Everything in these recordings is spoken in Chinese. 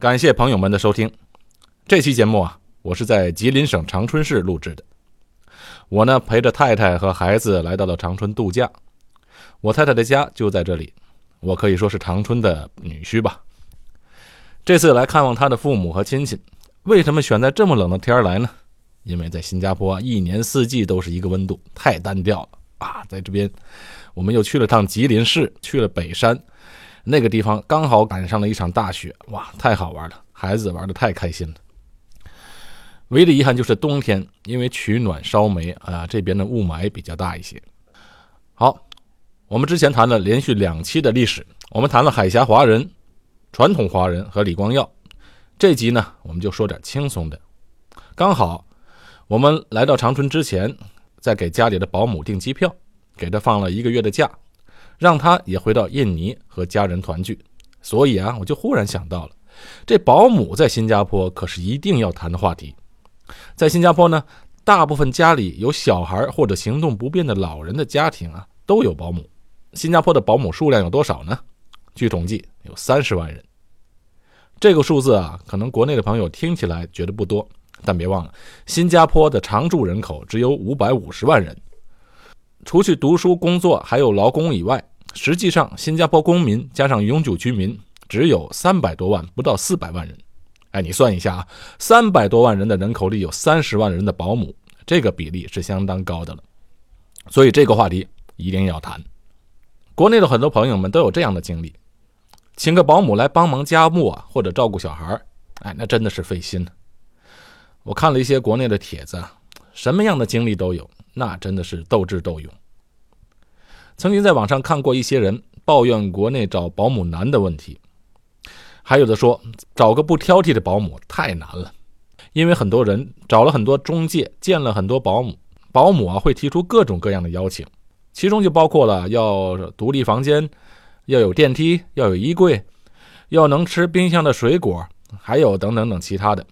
感谢朋友们的收听。这期节目啊，我是在吉林省长春市录制的。我呢，陪着太太和孩子来到了长春度假。我太太的家就在这里，我可以说是长春的女婿吧。这次来看望她的父母和亲戚，为什么选在这么冷的天来呢？因为在新加坡，一年四季都是一个温度，太单调了啊！在这边，我们又去了趟吉林市，去了北山，那个地方刚好赶上了一场大雪，哇，太好玩了，孩子玩的太开心了。唯一的遗憾就是冬天，因为取暖烧煤啊，这边的雾霾比较大一些。好，我们之前谈了连续两期的历史，我们谈了海峡华人、传统华人和李光耀。这集呢，我们就说点轻松的，刚好。我们来到长春之前，在给家里的保姆订机票，给他放了一个月的假，让他也回到印尼和家人团聚。所以啊，我就忽然想到了，这保姆在新加坡可是一定要谈的话题。在新加坡呢，大部分家里有小孩或者行动不便的老人的家庭啊，都有保姆。新加坡的保姆数量有多少呢？据统计，有三十万人。这个数字啊，可能国内的朋友听起来觉得不多。但别忘了，新加坡的常住人口只有五百五十万人，除去读书、工作还有劳工以外，实际上新加坡公民加上永久居民只有三百多万，不到四百万人。哎，你算一下啊，三百多万人的人口里有三十万人的保姆，这个比例是相当高的了。所以这个话题一定要谈。国内的很多朋友们都有这样的经历，请个保姆来帮忙家务啊，或者照顾小孩哎，那真的是费心。我看了一些国内的帖子，什么样的经历都有，那真的是斗智斗勇。曾经在网上看过一些人抱怨国内找保姆难的问题，还有的说找个不挑剔的保姆太难了，因为很多人找了很多中介，见了很多保姆，保姆啊会提出各种各样的要求，其中就包括了要独立房间，要有电梯，要有衣柜，要能吃冰箱的水果，还有等等等其他的。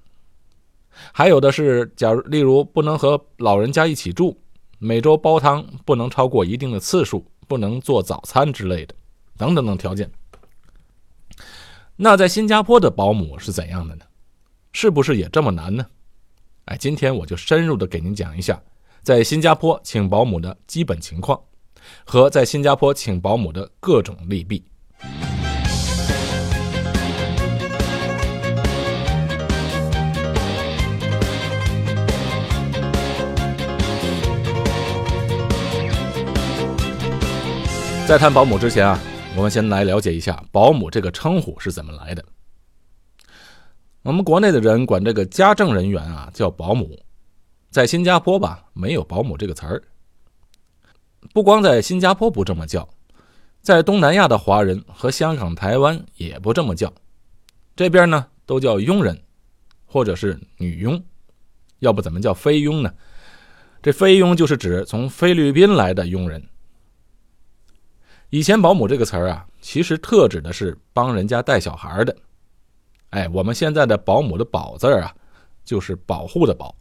还有的是，假如例如不能和老人家一起住，每周煲汤不能超过一定的次数，不能做早餐之类的，等等等条件。那在新加坡的保姆是怎样的呢？是不是也这么难呢？哎，今天我就深入的给您讲一下，在新加坡请保姆的基本情况，和在新加坡请保姆的各种利弊。在谈保姆之前啊，我们先来了解一下保姆这个称呼是怎么来的。我们国内的人管这个家政人员啊叫保姆，在新加坡吧没有保姆这个词儿。不光在新加坡不这么叫，在东南亚的华人和香港、台湾也不这么叫，这边呢都叫佣人，或者是女佣，要不怎么叫菲佣呢？这菲佣就是指从菲律宾来的佣人。以前“保姆”这个词儿啊，其实特指的是帮人家带小孩的。哎，我们现在的“保姆”的“保”字啊，就是保护的“保”。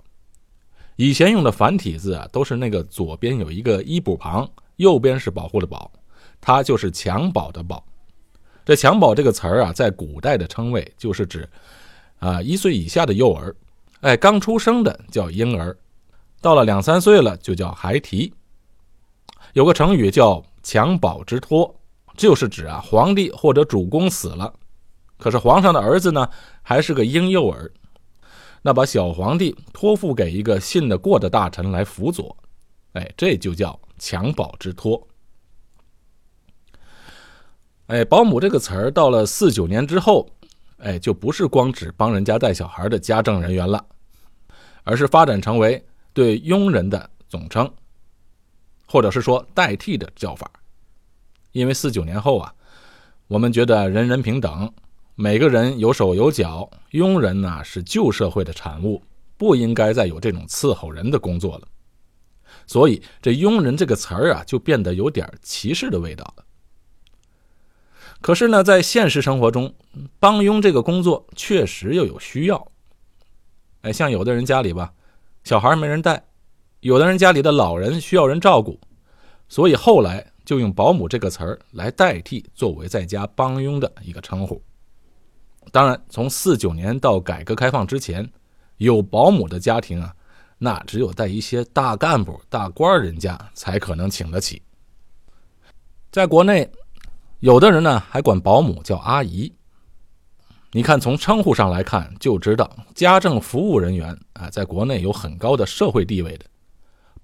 以前用的繁体字啊，都是那个左边有一个一补旁，右边是保护的“保”，它就是襁褓的“褓”。这“襁褓”这个词儿啊，在古代的称谓就是指啊一岁以下的幼儿，哎，刚出生的叫婴儿，到了两三岁了就叫孩提。有个成语叫。襁褓之托，就是指啊，皇帝或者主公死了，可是皇上的儿子呢，还是个婴幼儿，那把小皇帝托付给一个信得过的大臣来辅佐，哎，这就叫襁褓之托。哎，保姆这个词儿到了四九年之后，哎，就不是光指帮人家带小孩的家政人员了，而是发展成为对佣人的总称。或者是说代替的叫法，因为四九年后啊，我们觉得人人平等，每个人有手有脚，佣人呢是旧社会的产物，不应该再有这种伺候人的工作了，所以这佣人这个词儿啊就变得有点歧视的味道了。可是呢，在现实生活中，帮佣这个工作确实又有需要。哎，像有的人家里吧，小孩没人带。有的人家里的老人需要人照顾，所以后来就用“保姆”这个词儿来代替作为在家帮佣的一个称呼。当然，从四九年到改革开放之前，有保姆的家庭啊，那只有在一些大干部、大官人家才可能请得起。在国内，有的人呢还管保姆叫阿姨。你看，从称呼上来看，就知道家政服务人员啊，在国内有很高的社会地位的。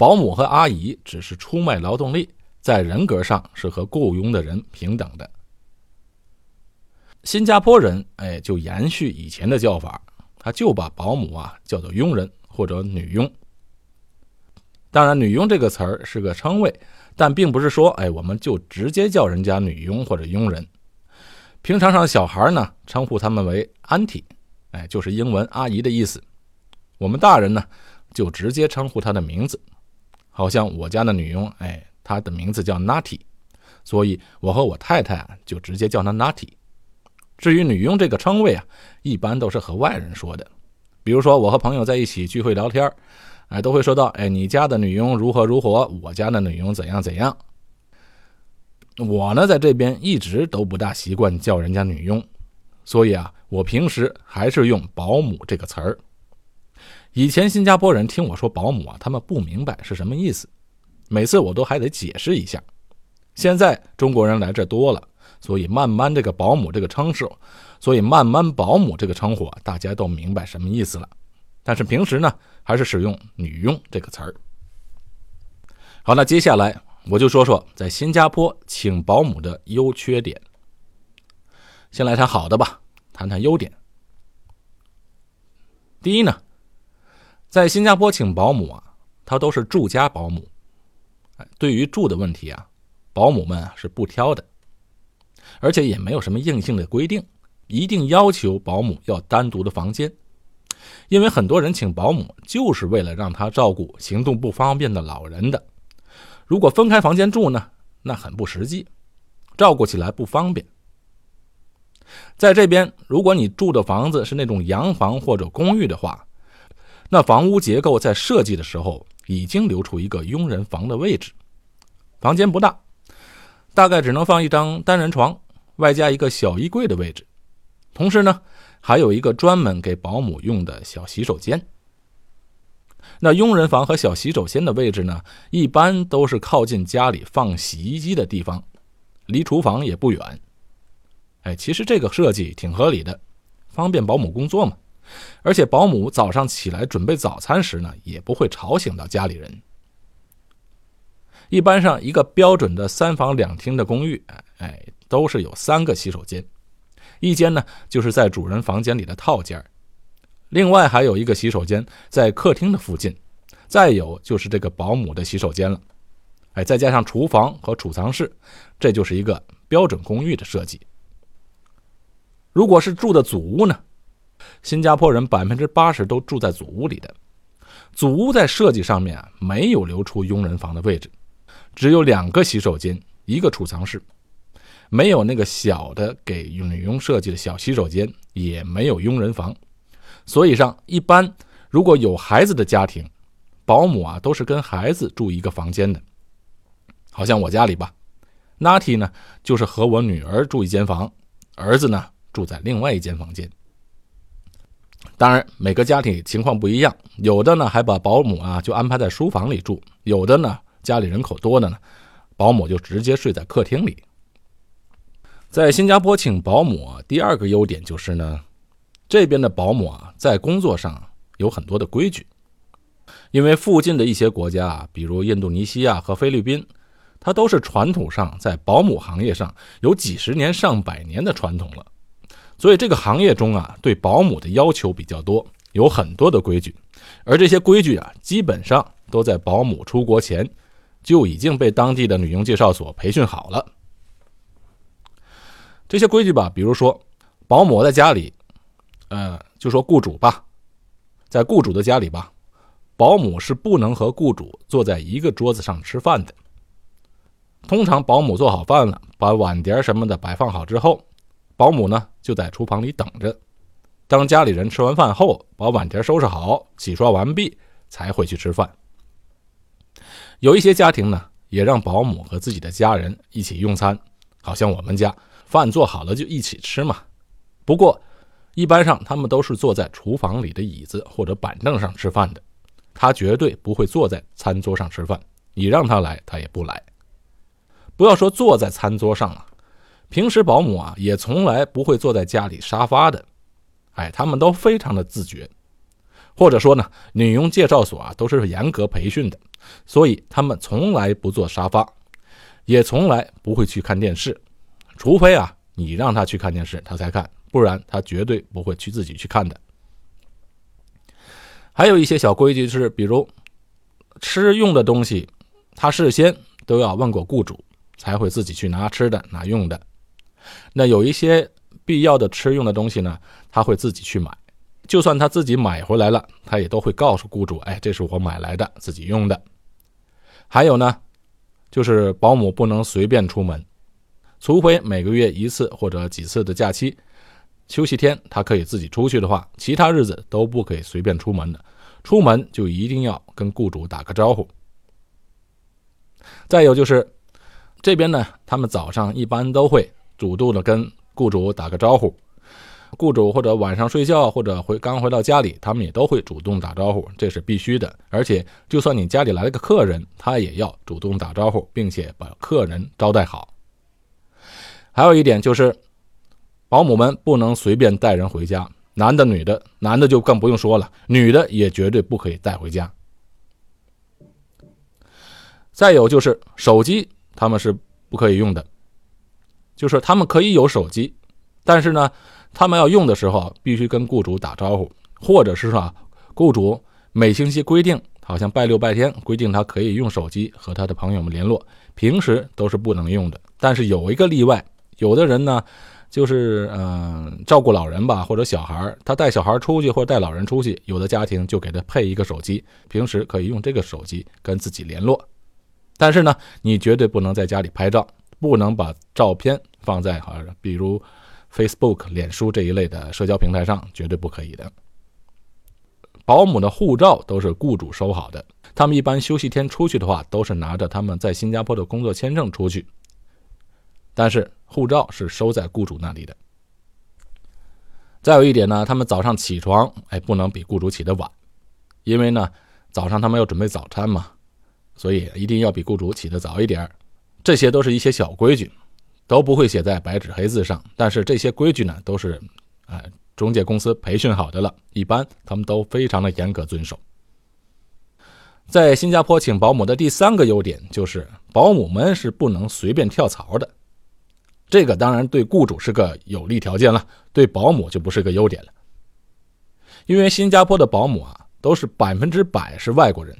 保姆和阿姨只是出卖劳动力，在人格上是和雇佣的人平等的。新加坡人哎，就延续以前的叫法，他就把保姆啊叫做佣人或者女佣。当然，女佣这个词儿是个称谓，但并不是说哎，我们就直接叫人家女佣或者佣人。平常上小孩呢，称呼他们为 a n t 哎，就是英文阿姨的意思。我们大人呢，就直接称呼她的名字。好像我家的女佣，哎，她的名字叫 Natty，所以我和我太太啊，就直接叫她 Natty。至于女佣这个称谓啊，一般都是和外人说的。比如说，我和朋友在一起聚会聊天，哎，都会说到，哎，你家的女佣如何如何，我家的女佣怎样怎样。我呢，在这边一直都不大习惯叫人家女佣，所以啊，我平时还是用保姆这个词儿。以前新加坡人听我说保姆啊，他们不明白是什么意思，每次我都还得解释一下。现在中国人来这多了，所以慢慢这个保姆这个称呼，所以慢慢保姆这个称呼啊，大家都明白什么意思了。但是平时呢，还是使用女佣这个词儿。好，那接下来。我就说说在新加坡请保姆的优缺点。先来谈好的吧，谈谈优点。第一呢，在新加坡请保姆啊，他都是住家保姆。对于住的问题啊，保姆们是不挑的，而且也没有什么硬性的规定，一定要求保姆要单独的房间。因为很多人请保姆就是为了让他照顾行动不方便的老人的。如果分开房间住呢，那很不实际，照顾起来不方便。在这边，如果你住的房子是那种洋房或者公寓的话，那房屋结构在设计的时候已经留出一个佣人房的位置，房间不大，大概只能放一张单人床，外加一个小衣柜的位置，同时呢，还有一个专门给保姆用的小洗手间。那佣人房和小洗手间的位置呢，一般都是靠近家里放洗衣机的地方，离厨房也不远。哎，其实这个设计挺合理的，方便保姆工作嘛。而且保姆早上起来准备早餐时呢，也不会吵醒到家里人。一般上一个标准的三房两厅的公寓，哎，都是有三个洗手间，一间呢就是在主人房间里的套间另外还有一个洗手间在客厅的附近，再有就是这个保姆的洗手间了，哎，再加上厨房和储藏室，这就是一个标准公寓的设计。如果是住的祖屋呢？新加坡人百分之八十都住在祖屋里的，祖屋在设计上面啊没有留出佣人房的位置，只有两个洗手间，一个储藏室，没有那个小的给女佣设计的小洗手间，也没有佣人房。所以上一般，如果有孩子的家庭，保姆啊都是跟孩子住一个房间的。好像我家里吧，Natty 呢就是和我女儿住一间房，儿子呢住在另外一间房间。当然，每个家庭情况不一样，有的呢还把保姆啊就安排在书房里住，有的呢家里人口多的呢，保姆就直接睡在客厅里。在新加坡请保姆，第二个优点就是呢。这边的保姆啊，在工作上有很多的规矩，因为附近的一些国家啊，比如印度尼西亚和菲律宾，它都是传统上在保姆行业上有几十年、上百年的传统了，所以这个行业中啊，对保姆的要求比较多，有很多的规矩，而这些规矩啊，基本上都在保姆出国前就已经被当地的女佣介绍所培训好了。这些规矩吧，比如说，保姆在家里。呃，就说雇主吧，在雇主的家里吧，保姆是不能和雇主坐在一个桌子上吃饭的。通常保姆做好饭了，把碗碟什么的摆放好之后，保姆呢就在厨房里等着。当家里人吃完饭后，把碗碟收拾好、洗刷完毕，才回去吃饭。有一些家庭呢，也让保姆和自己的家人一起用餐，好像我们家饭做好了就一起吃嘛。不过，一般上他们都是坐在厨房里的椅子或者板凳上吃饭的，他绝对不会坐在餐桌上吃饭。你让他来，他也不来。不要说坐在餐桌上了，平时保姆啊也从来不会坐在家里沙发的。哎，他们都非常的自觉，或者说呢，女佣介绍所啊都是严格培训的，所以他们从来不坐沙发，也从来不会去看电视，除非啊你让他去看电视，他才看，不然他绝对不会去自己去看的。还有一些小规矩是，比如吃用的东西，他事先都要问过雇主，才会自己去拿吃的拿用的。那有一些。必要的吃用的东西呢，他会自己去买。就算他自己买回来了，他也都会告诉雇主：“哎，这是我买来的，自己用的。”还有呢，就是保姆不能随便出门，除非每个月一次或者几次的假期、休息天，他可以自己出去的话，其他日子都不可以随便出门的。出门就一定要跟雇主打个招呼。再有就是这边呢，他们早上一般都会主动的跟。雇主打个招呼，雇主或者晚上睡觉或者回刚回到家里，他们也都会主动打招呼，这是必须的。而且，就算你家里来了个客人，他也要主动打招呼，并且把客人招待好。还有一点就是，保姆们不能随便带人回家，男的、女的，男的就更不用说了，女的也绝对不可以带回家。再有就是手机，他们是不可以用的。就是他们可以有手机，但是呢，他们要用的时候必须跟雇主打招呼，或者是说，雇主每星期规定，好像拜六拜天规定他可以用手机和他的朋友们联络，平时都是不能用的。但是有一个例外，有的人呢，就是嗯照顾老人吧，或者小孩他带小孩出去或者带老人出去，有的家庭就给他配一个手机，平时可以用这个手机跟自己联络。但是呢，你绝对不能在家里拍照，不能把照片。放在啊，比如 Facebook、脸书这一类的社交平台上，绝对不可以的。保姆的护照都是雇主收好的，他们一般休息天出去的话，都是拿着他们在新加坡的工作签证出去，但是护照是收在雇主那里的。再有一点呢，他们早上起床，哎，不能比雇主起得晚，因为呢，早上他们要准备早餐嘛，所以一定要比雇主起得早一点这些都是一些小规矩。都不会写在白纸黑字上，但是这些规矩呢，都是，呃，中介公司培训好的了，一般他们都非常的严格遵守。在新加坡请保姆的第三个优点就是，保姆们是不能随便跳槽的。这个当然对雇主是个有利条件了，对保姆就不是个优点了。因为新加坡的保姆啊，都是百分之百是外国人，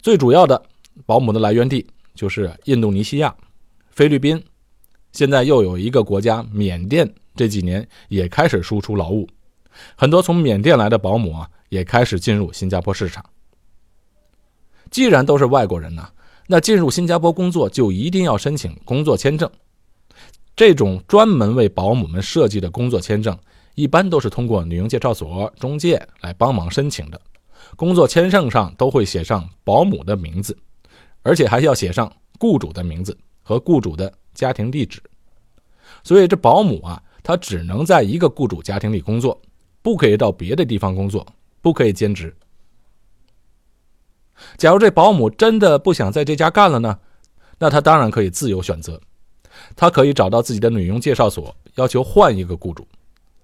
最主要的保姆的来源地就是印度尼西亚。菲律宾，现在又有一个国家缅甸，这几年也开始输出劳务，很多从缅甸来的保姆啊，也开始进入新加坡市场。既然都是外国人呢，那进入新加坡工作就一定要申请工作签证。这种专门为保姆们设计的工作签证，一般都是通过女佣介绍所、中介来帮忙申请的。工作签证上都会写上保姆的名字，而且还要写上雇主的名字。和雇主的家庭地址，所以这保姆啊，她只能在一个雇主家庭里工作，不可以到别的地方工作，不可以兼职。假如这保姆真的不想在这家干了呢，那他当然可以自由选择，他可以找到自己的女佣介绍所，要求换一个雇主。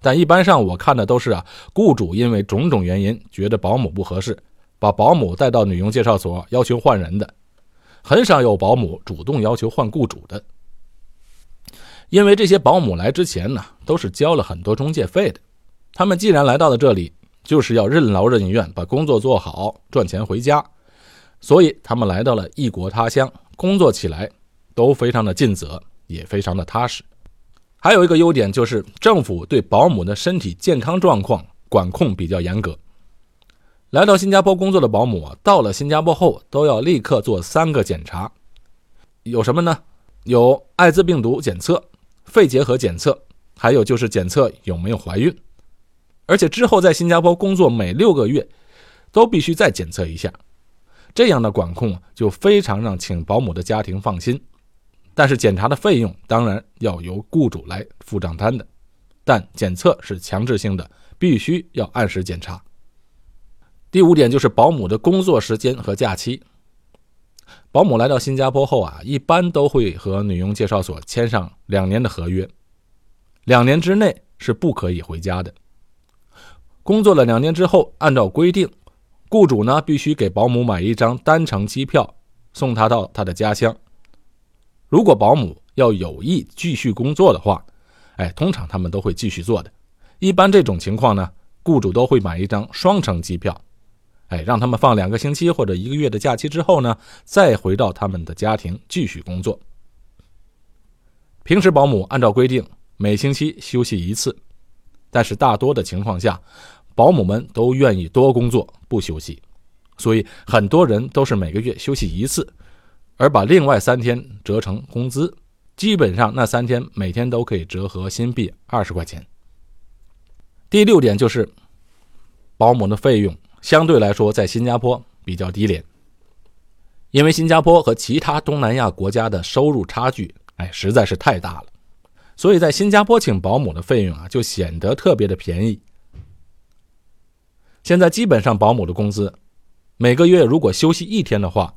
但一般上我看的都是啊，雇主因为种种原因觉得保姆不合适，把保姆带到女佣介绍所，要求换人的。很少有保姆主动要求换雇主的，因为这些保姆来之前呢，都是交了很多中介费的。他们既然来到了这里，就是要任劳任怨，把工作做好，赚钱回家。所以他们来到了异国他乡，工作起来都非常的尽责，也非常的踏实。还有一个优点就是，政府对保姆的身体健康状况管控比较严格。来到新加坡工作的保姆，到了新加坡后都要立刻做三个检查，有什么呢？有艾滋病毒检测、肺结核检测，还有就是检测有没有怀孕。而且之后在新加坡工作每六个月都必须再检测一下。这样的管控就非常让请保姆的家庭放心。但是检查的费用当然要由雇主来付账单的。但检测是强制性的，必须要按时检查。第五点就是保姆的工作时间和假期。保姆来到新加坡后啊，一般都会和女佣介绍所签上两年的合约，两年之内是不可以回家的。工作了两年之后，按照规定，雇主呢必须给保姆买一张单程机票，送她到她的家乡。如果保姆要有意继续工作的话，哎，通常他们都会继续做的。一般这种情况呢，雇主都会买一张双程机票。哎，让他们放两个星期或者一个月的假期之后呢，再回到他们的家庭继续工作。平时保姆按照规定每星期休息一次，但是大多的情况下，保姆们都愿意多工作不休息，所以很多人都是每个月休息一次，而把另外三天折成工资，基本上那三天每天都可以折合新币二十块钱。第六点就是保姆的费用。相对来说，在新加坡比较低廉，因为新加坡和其他东南亚国家的收入差距，哎，实在是太大了，所以在新加坡请保姆的费用啊，就显得特别的便宜。现在基本上保姆的工资，每个月如果休息一天的话，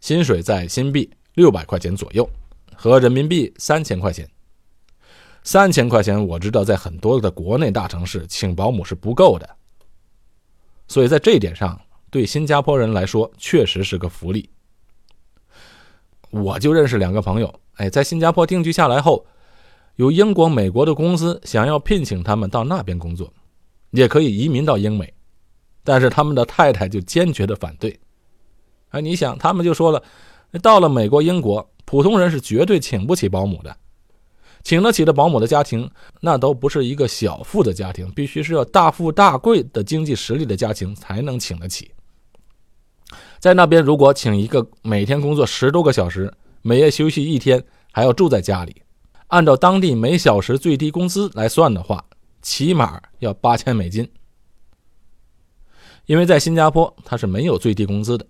薪水在新币六百块钱左右，和人民币三千块钱。三千块钱，我知道在很多的国内大城市请保姆是不够的。所以在这一点上，对新加坡人来说确实是个福利。我就认识两个朋友，哎，在新加坡定居下来后，有英国、美国的公司想要聘请他们到那边工作，也可以移民到英美，但是他们的太太就坚决的反对。哎，你想，他们就说了，到了美国、英国，普通人是绝对请不起保姆的。请得起的保姆的家庭，那都不是一个小富的家庭，必须是要大富大贵的经济实力的家庭才能请得起。在那边，如果请一个每天工作十多个小时，每月休息一天，还要住在家里，按照当地每小时最低工资来算的话，起码要八千美金。因为在新加坡，它是没有最低工资的，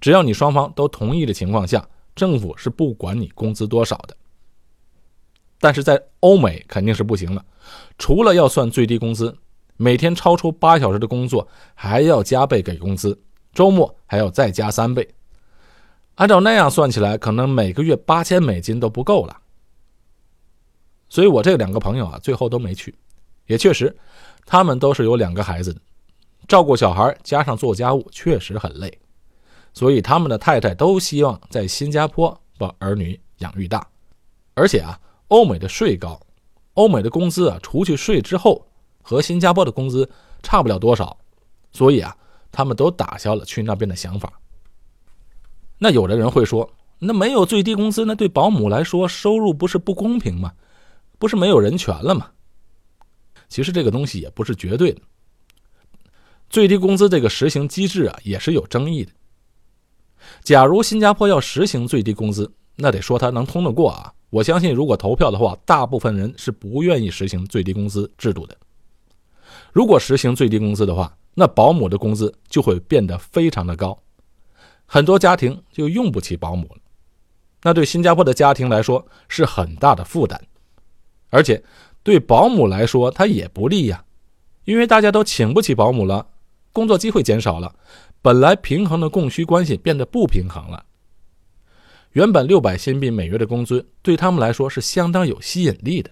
只要你双方都同意的情况下，政府是不管你工资多少的。但是在欧美肯定是不行了，除了要算最低工资，每天超出八小时的工作还要加倍给工资，周末还要再加三倍。按照那样算起来，可能每个月八千美金都不够了。所以我这两个朋友啊，最后都没去。也确实，他们都是有两个孩子的，照顾小孩加上做家务确实很累，所以他们的太太都希望在新加坡把儿女养育大，而且啊。欧美的税高，欧美的工资啊，除去税之后，和新加坡的工资差不了多少，所以啊，他们都打消了去那边的想法。那有的人会说，那没有最低工资，那对保姆来说收入不是不公平吗？不是没有人权了吗？其实这个东西也不是绝对的。最低工资这个实行机制啊，也是有争议的。假如新加坡要实行最低工资，那得说他能通得过啊。我相信，如果投票的话，大部分人是不愿意实行最低工资制度的。如果实行最低工资的话，那保姆的工资就会变得非常的高，很多家庭就用不起保姆了。那对新加坡的家庭来说是很大的负担，而且对保姆来说他也不利呀，因为大家都请不起保姆了，工作机会减少了，本来平衡的供需关系变得不平衡了。原本六百新币每月的工资对他们来说是相当有吸引力的，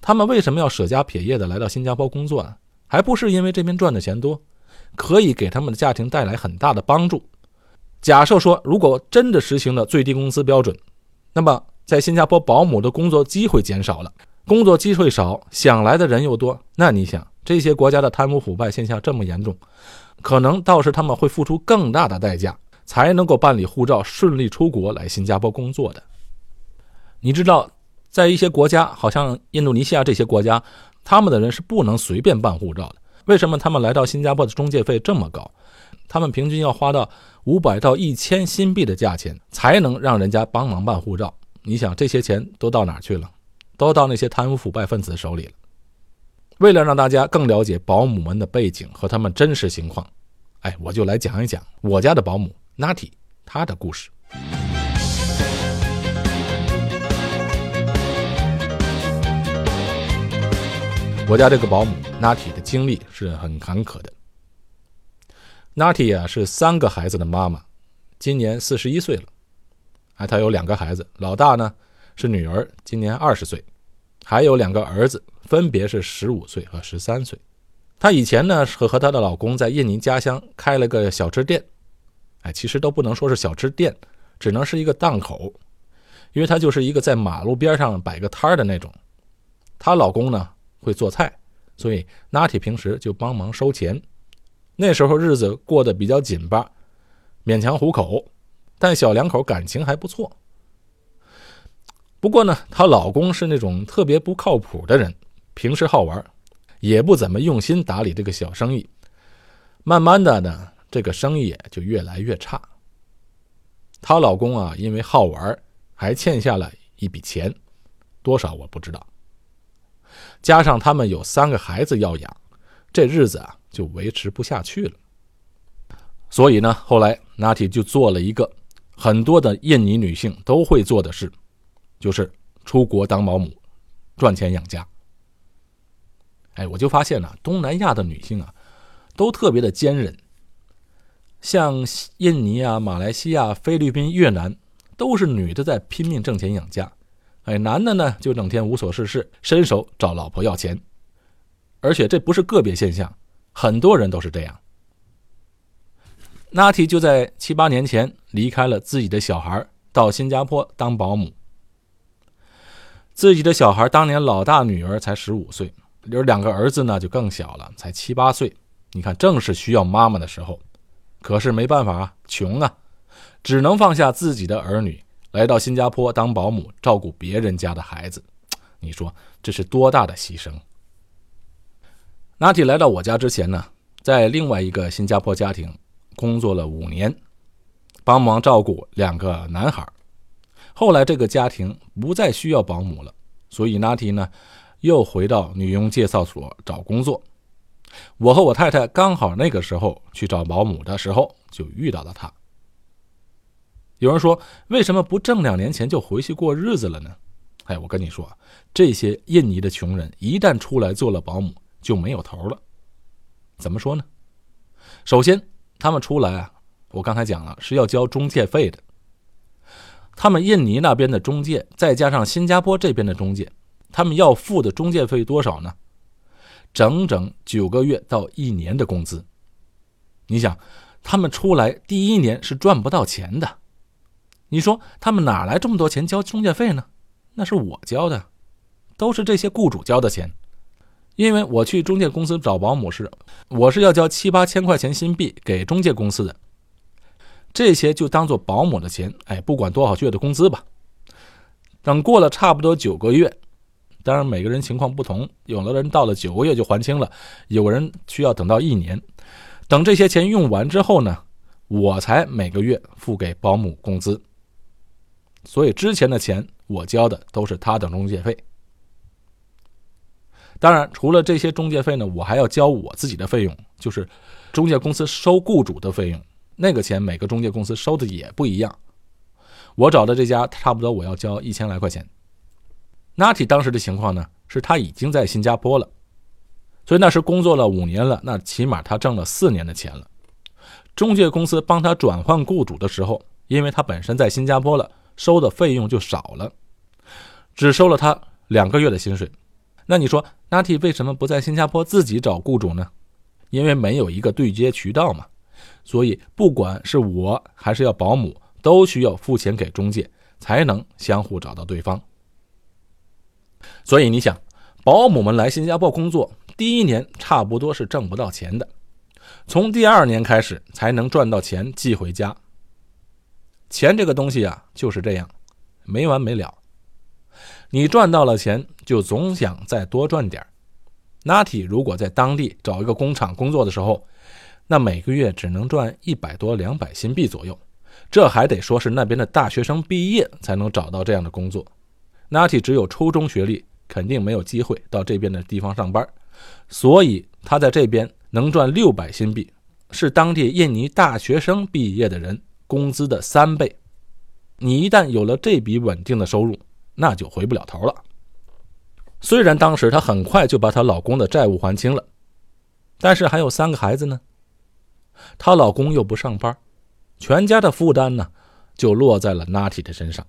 他们为什么要舍家撇业的来到新加坡工作呢？还不是因为这边赚的钱多，可以给他们的家庭带来很大的帮助。假设说，如果真的实行了最低工资标准，那么在新加坡保姆的工作机会减少了，工作机会少，想来的人又多，那你想这些国家的贪污腐败现象这么严重，可能到时他们会付出更大的代价。才能够办理护照，顺利出国来新加坡工作的。你知道，在一些国家，好像印度尼西亚这些国家，他们的人是不能随便办护照的。为什么他们来到新加坡的中介费这么高？他们平均要花到五百到一千新币的价钱，才能让人家帮忙办护照。你想，这些钱都到哪去了？都到那些贪污腐败分子手里了。为了让大家更了解保姆们的背景和他们真实情况，哎，我就来讲一讲我家的保姆。Natty，他的故事。我家这个保姆 Natty 的经历是很坎坷的。Natty 啊是三个孩子的妈妈，今年四十一岁了。哎，她有两个孩子，老大呢是女儿，今年二十岁，还有两个儿子，分别是十五岁和十三岁。她以前呢和和她的老公在印尼家乡开了个小吃店，哎，其实都不能说是小吃店，只能是一个档口，因为她就是一个在马路边上摆个摊儿的那种。她老公呢？会做菜，所以 Natty 平时就帮忙收钱。那时候日子过得比较紧巴，勉强糊口，但小两口感情还不错。不过呢，她老公是那种特别不靠谱的人，平时好玩，也不怎么用心打理这个小生意。慢慢的呢，这个生意就越来越差。她老公啊，因为好玩，还欠下了一笔钱，多少我不知道。加上他们有三个孩子要养，这日子啊就维持不下去了。所以呢，后来 Natty 就做了一个很多的印尼女性都会做的事，就是出国当保姆，赚钱养家。哎，我就发现呢，东南亚的女性啊，都特别的坚韧。像印尼啊、马来西亚、菲律宾、越南，都是女的在拼命挣钱养家。哎，男的呢就整天无所事事，伸手找老婆要钱，而且这不是个别现象，很多人都是这样。Natty 就在七八年前离开了自己的小孩，到新加坡当保姆。自己的小孩当年老大女儿才十五岁，有两个儿子呢就更小了，才七八岁。你看，正是需要妈妈的时候，可是没办法啊，穷啊，只能放下自己的儿女。来到新加坡当保姆，照顾别人家的孩子，你说这是多大的牺牲？Natty 来到我家之前呢，在另外一个新加坡家庭工作了五年，帮忙照顾两个男孩。后来这个家庭不再需要保姆了，所以 Natty 呢又回到女佣介绍所找工作。我和我太太刚好那个时候去找保姆的时候，就遇到了他。有人说：“为什么不挣两年钱就回去过日子了呢？”哎，我跟你说，这些印尼的穷人一旦出来做了保姆，就没有头了。怎么说呢？首先，他们出来啊，我刚才讲了是要交中介费的。他们印尼那边的中介，再加上新加坡这边的中介，他们要付的中介费多少呢？整整九个月到一年的工资。你想，他们出来第一年是赚不到钱的。你说他们哪来这么多钱交中介费呢？那是我交的，都是这些雇主交的钱。因为我去中介公司找保姆时，我是要交七八千块钱新币给中介公司的，这些就当做保姆的钱。哎，不管多少月的工资吧。等过了差不多九个月，当然每个人情况不同，有的人到了九个月就还清了，有人需要等到一年。等这些钱用完之后呢，我才每个月付给保姆工资。所以之前的钱我交的都是他的中介费。当然，除了这些中介费呢，我还要交我自己的费用，就是中介公司收雇主的费用。那个钱每个中介公司收的也不一样。我找的这家差不多我要交一千来块钱。Natty 当时的情况呢，是他已经在新加坡了，所以那时工作了五年了，那起码他挣了四年的钱了。中介公司帮他转换雇主的时候，因为他本身在新加坡了。收的费用就少了，只收了他两个月的薪水。那你说，Natty 为什么不在新加坡自己找雇主呢？因为没有一个对接渠道嘛。所以，不管是我还是要保姆，都需要付钱给中介，才能相互找到对方。所以你想，保姆们来新加坡工作，第一年差不多是挣不到钱的，从第二年开始才能赚到钱寄回家。钱这个东西啊，就是这样，没完没了。你赚到了钱，就总想再多赚点 Natty 如果在当地找一个工厂工作的时候，那每个月只能赚一百多、两百新币左右。这还得说是那边的大学生毕业才能找到这样的工作。Natty 只有初中学历，肯定没有机会到这边的地方上班。所以他在这边能赚六百新币，是当地印尼大学生毕业的人。工资的三倍，你一旦有了这笔稳定的收入，那就回不了头了。虽然当时她很快就把她老公的债务还清了，但是还有三个孩子呢。她老公又不上班，全家的负担呢就落在了 Natty 的身上，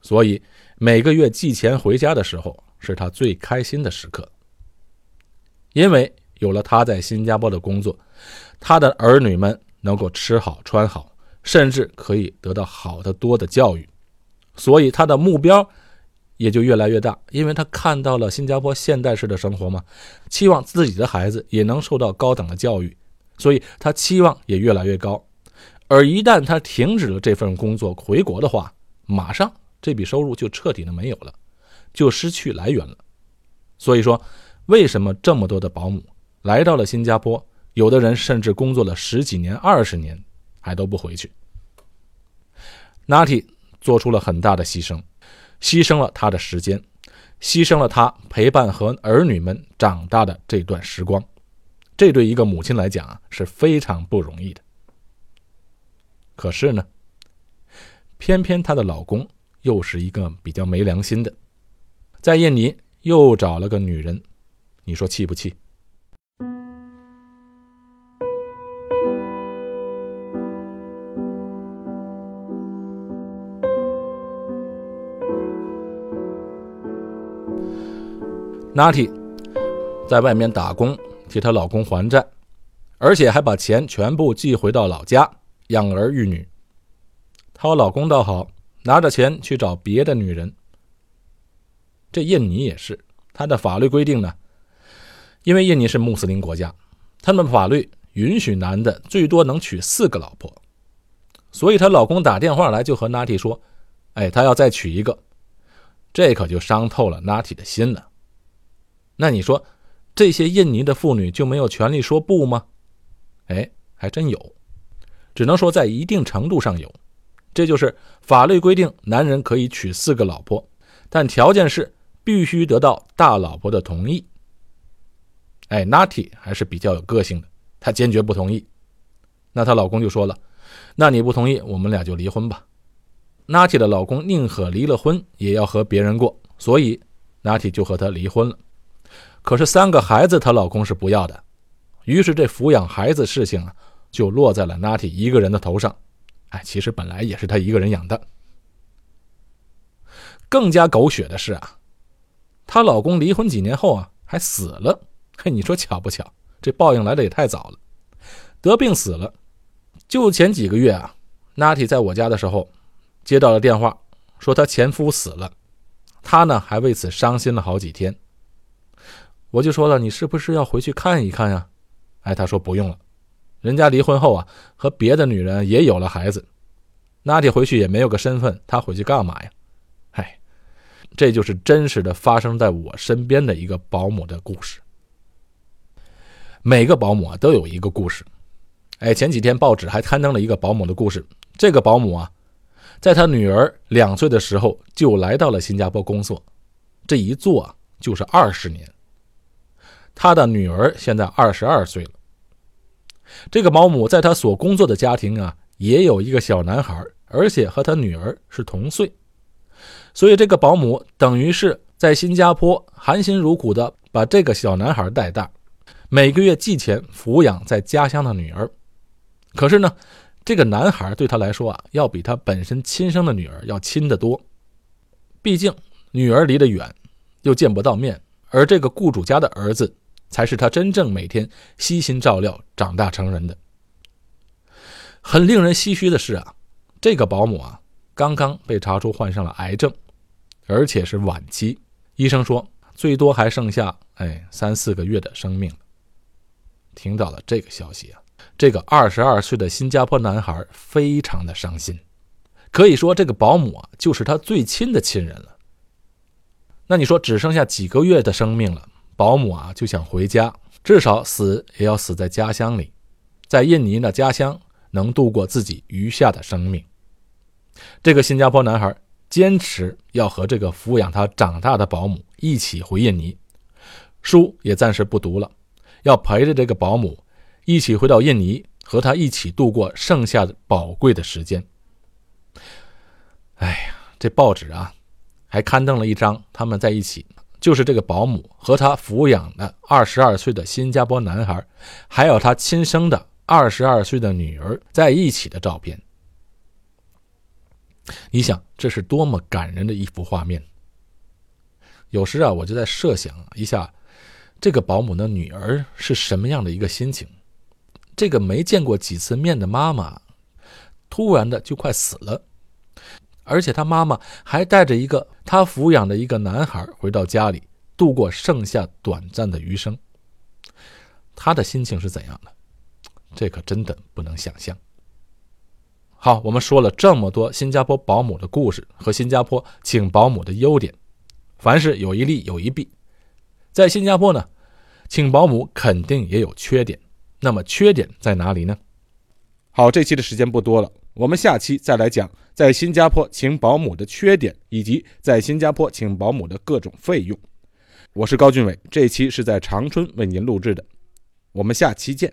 所以每个月寄钱回家的时候是他最开心的时刻。因为有了他在新加坡的工作，他的儿女们能够吃好穿好，甚至可以得到好的多的教育，所以他的目标。也就越来越大，因为他看到了新加坡现代式的生活嘛，期望自己的孩子也能受到高等的教育，所以他期望也越来越高。而一旦他停止了这份工作回国的话，马上这笔收入就彻底的没有了，就失去来源了。所以说，为什么这么多的保姆来到了新加坡，有的人甚至工作了十几年、二十年还都不回去？Natty 做出了很大的牺牲。牺牲了他的时间，牺牲了他陪伴和儿女们长大的这段时光，这对一个母亲来讲啊是非常不容易的。可是呢，偏偏她的老公又是一个比较没良心的，在印尼又找了个女人，你说气不气？Natty 在外面打工，替她老公还债，而且还把钱全部寄回到老家养儿育女。她老公倒好，拿着钱去找别的女人。这印尼也是，它的法律规定呢，因为印尼是穆斯林国家，他们法律允许男的最多能娶四个老婆，所以她老公打电话来就和 Natty 说：“哎，他要再娶一个。”这可就伤透了 Natty 的心了。那你说，这些印尼的妇女就没有权利说不吗？哎，还真有，只能说在一定程度上有。这就是法律规定，男人可以娶四个老婆，但条件是必须得到大老婆的同意。哎，Natty 还是比较有个性的，她坚决不同意。那她老公就说了：“那你不同意，我们俩就离婚吧。”Natty 的老公宁可离了婚，也要和别人过，所以 Natty 就和他离婚了。可是三个孩子，她老公是不要的，于是这抚养孩子事情啊，就落在了 Natty 一个人的头上。哎，其实本来也是她一个人养的。更加狗血的是啊，她老公离婚几年后啊，还死了。嘿，你说巧不巧？这报应来的也太早了，得病死了。就前几个月啊，Natty 在我家的时候，接到了电话，说她前夫死了，她呢还为此伤心了好几天。我就说了，你是不是要回去看一看呀？哎，他说不用了，人家离婚后啊，和别的女人也有了孩子，娜迪回去也没有个身份，她回去干嘛呀？哎，这就是真实的发生在我身边的一个保姆的故事。每个保姆啊都有一个故事。哎，前几天报纸还刊登了一个保姆的故事。这个保姆啊，在她女儿两岁的时候就来到了新加坡工作，这一做啊就是二十年。他的女儿现在二十二岁了。这个保姆在他所工作的家庭啊，也有一个小男孩，而且和他女儿是同岁，所以这个保姆等于是在新加坡含辛茹苦的把这个小男孩带大，每个月寄钱抚养在家乡的女儿。可是呢，这个男孩对他来说啊，要比他本身亲生的女儿要亲得多，毕竟女儿离得远，又见不到面，而这个雇主家的儿子。才是他真正每天悉心照料长大成人的。很令人唏嘘的是啊，这个保姆啊，刚刚被查出患上了癌症，而且是晚期，医生说最多还剩下哎三四个月的生命。听到了这个消息啊，这个二十二岁的新加坡男孩非常的伤心，可以说这个保姆啊就是他最亲的亲人了。那你说只剩下几个月的生命了？保姆啊就想回家，至少死也要死在家乡里，在印尼的家乡能度过自己余下的生命。这个新加坡男孩坚持要和这个抚养他长大的保姆一起回印尼，书也暂时不读了，要陪着这个保姆一起回到印尼，和他一起度过剩下的宝贵的时间。哎呀，这报纸啊还刊登了一张他们在一起。就是这个保姆和他抚养的二十二岁的新加坡男孩，还有他亲生的二十二岁的女儿在一起的照片。你想，这是多么感人的一幅画面！有时啊，我就在设想一下，这个保姆的女儿是什么样的一个心情？这个没见过几次面的妈妈，突然的就快死了，而且他妈妈还带着一个他抚养的一个男孩回到家里，度过剩下短暂的余生。他的心情是怎样的？这可真的不能想象。好，我们说了这么多新加坡保姆的故事和新加坡请保姆的优点。凡事有一利有一弊，在新加坡呢，请保姆肯定也有缺点。那么缺点在哪里呢？好，这期的时间不多了，我们下期再来讲在新加坡请保姆的缺点，以及在新加坡请保姆的各种费用。我是高俊伟，这期是在长春为您录制的，我们下期见。